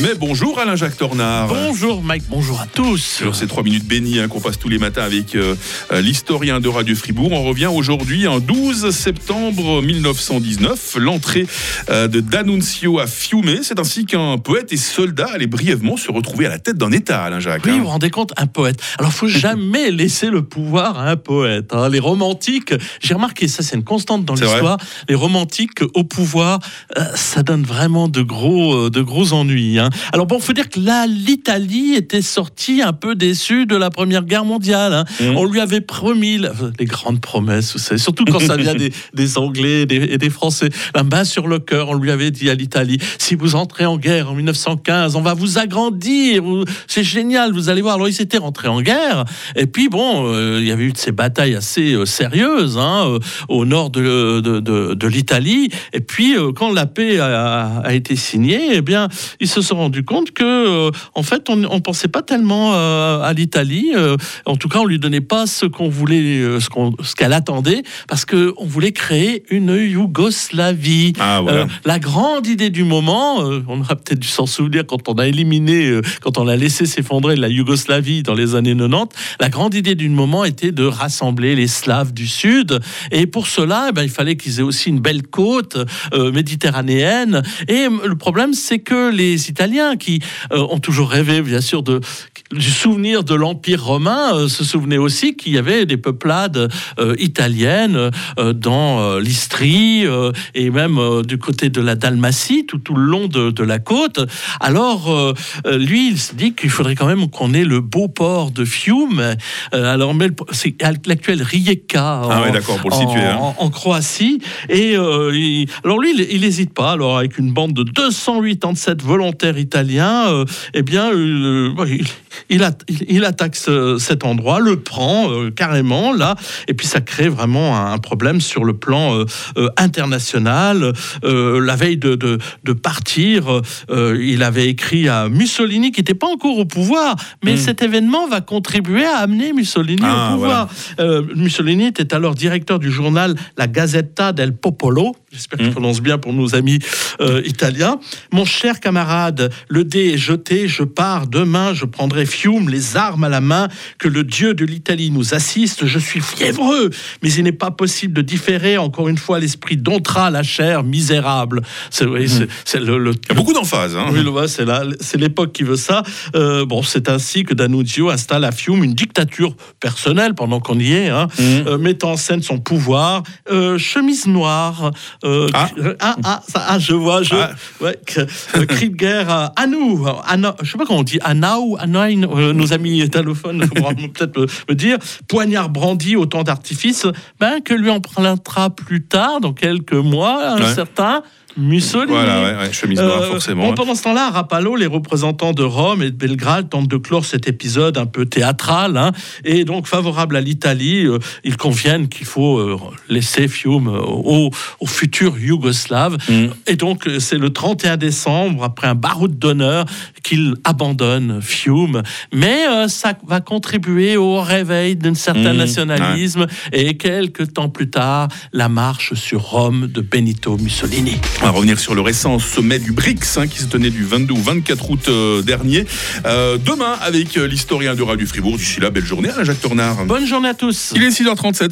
Mais bonjour Alain-Jacques Tornard. Bonjour Mike, bonjour à tous. Sur ces trois minutes bénies hein, qu'on passe tous les matins avec euh, euh, l'historien de Radio Fribourg, on revient aujourd'hui en 12 septembre 1919, l'entrée euh, de D'Annunzio à Fiume. C'est ainsi qu'un poète et soldat allait brièvement se retrouver à la tête d'un État, Alain-Jacques. Oui, hein. vous vous rendez compte, un poète. Alors, faut jamais laisser le pouvoir à un poète. hein. Les romantiques, j'ai remarqué ça, c'est une constante dans l'histoire. Les romantiques au pouvoir, euh, ça donne vraiment de gros, de gros ennuis. Hein. Alors bon, faut dire que là, l'Italie était sortie un peu déçue de la Première Guerre mondiale. hein. Mhm. On lui avait promis la- les grandes promesses, vous savez, surtout quand ça vient des, des Anglais et des, et des Français. La main sur le cœur, on lui avait dit à l'Italie si vous entrez en guerre en 1915, on va vous agrandir. C'est génial, vous allez voir. Alors ils étaient rentrés en guerre, et puis bon, euh, il y avait eu de ces batailles assez euh, sérieuses hein, euh, au nord de, de, de- de l'Italie. Et puis quand la paix a, a été signée, eh bien ils se sont rendus compte que euh, en fait on ne pensait pas tellement euh, à l'Italie. euh, en tout cas, on lui donnait pas ce qu'on voulait, ce qu'on, ce qu'elle attendait, parce que on voulait créer une Yougoslavie. Ah, voilà. La grande idée du moment, on aura peut-être dû s'en souvenir quand on a éliminé, quand on a laissé s'effondrer la Yougoslavie dans les années 90, la grande idée du moment était de rassembler les Slaves du Sud. Et pour cela, eh ben, il fallait qu'ils aient aussi une belle côte méditerranéenne. Et le problème, c'est que les Italiens, qui euh, ont toujours rêvé, bien sûr, de, du souvenir de l'Empire romain, euh, se souvenaient aussi qu'il y avait des peuplades euh, italiennes dans l'Istrie et même du côté de la Dalmatie, tout, tout le long de, de la côte. Alors, lui, il se dit qu'il faudrait quand même qu'on ait le beau port de Fiume. Alors, c'est l'actuel Rijeka. Ah ouais, d'accord, pour le en- situer, hein. en, en Croatie. Et il- alors lui, il- il n'hésite pas. Alors avec une bande de 287 volontaires italiens, euh, eh bien, euh, il, attaque ce- cet endroit, le prend euh, carrément là, et puis ça crée vraiment un, un problème sur le plan international. La veille de, de, de partir, il avait écrit à Mussolini, qui n'était pas encore au pouvoir, mais Mm. cet événement va contribuer à amener Mussolini Ah, au pouvoir. Euh, Mussolini était alors directeur du journal La Gazzetta del Popolo. J'espère que je prononce bien pour nos amis euh, italiens. Mon cher camarade, le dé est jeté, je pars. Demain, je prendrai Fiume, les armes à la main. Que le dieu de l'Italie nous assiste. Je suis fiévreux, mais il n'est pas possible de différer. Encore une fois, l'esprit domptera la chair misérable. C'est oui, c'est le, le-. Il y a beaucoup d'emphase. Hein. oui, c'est l'époque qui veut ça. Euh, bon, c'est ainsi que D'Annunzio installe à Fiume une dictature personnelle pendant qu'on y est, hein, Mhm. euh, mettant en scène son pouvoir. Chemise noire. Euh, Ah. cri- ah, ah, ça, ah, je vois, je, Ah. ouais, que- euh, cri de guerre à, à nous. À, na- je sais pas comment on dit, à nine, euh, nos amis italophones pourront peut-être me, me dire. Poignard brandi, autant d'artifice, ben, que lui empruntera plus tard, dans quelques mois, un Ouais. certain Mussolini. Voilà, ouais, ouais, chemise noire, Euh, forcément. bon, hein. pendant ce temps-là, à Rapallo, les représentants de Rome et de Belgrade tentent de clore cet épisode un peu théâtral. hein, et donc, favorable à l'Italie, euh, ils conviennent qu'il faut euh, laisser Fiume euh, au, au futur Yougoslave. Mm. Et donc, c'est le 31 décembre, après un baroud d'honneur, qu'il abandonne Fiume. Mais ça va contribuer au réveil d'un certain Mm, nationalisme. Et quelques temps plus tard, la marche sur Rome de Benito Mussolini. On va revenir sur le récent sommet du BRICS hein, qui se tenait du 22 au 24 août euh, dernier. Euh, demain, avec euh, l'historien de Radio Fribourg. D'ici là, belle journée, Alain-Jacques Tornard. Bonne journée à tous. Il est 6h37.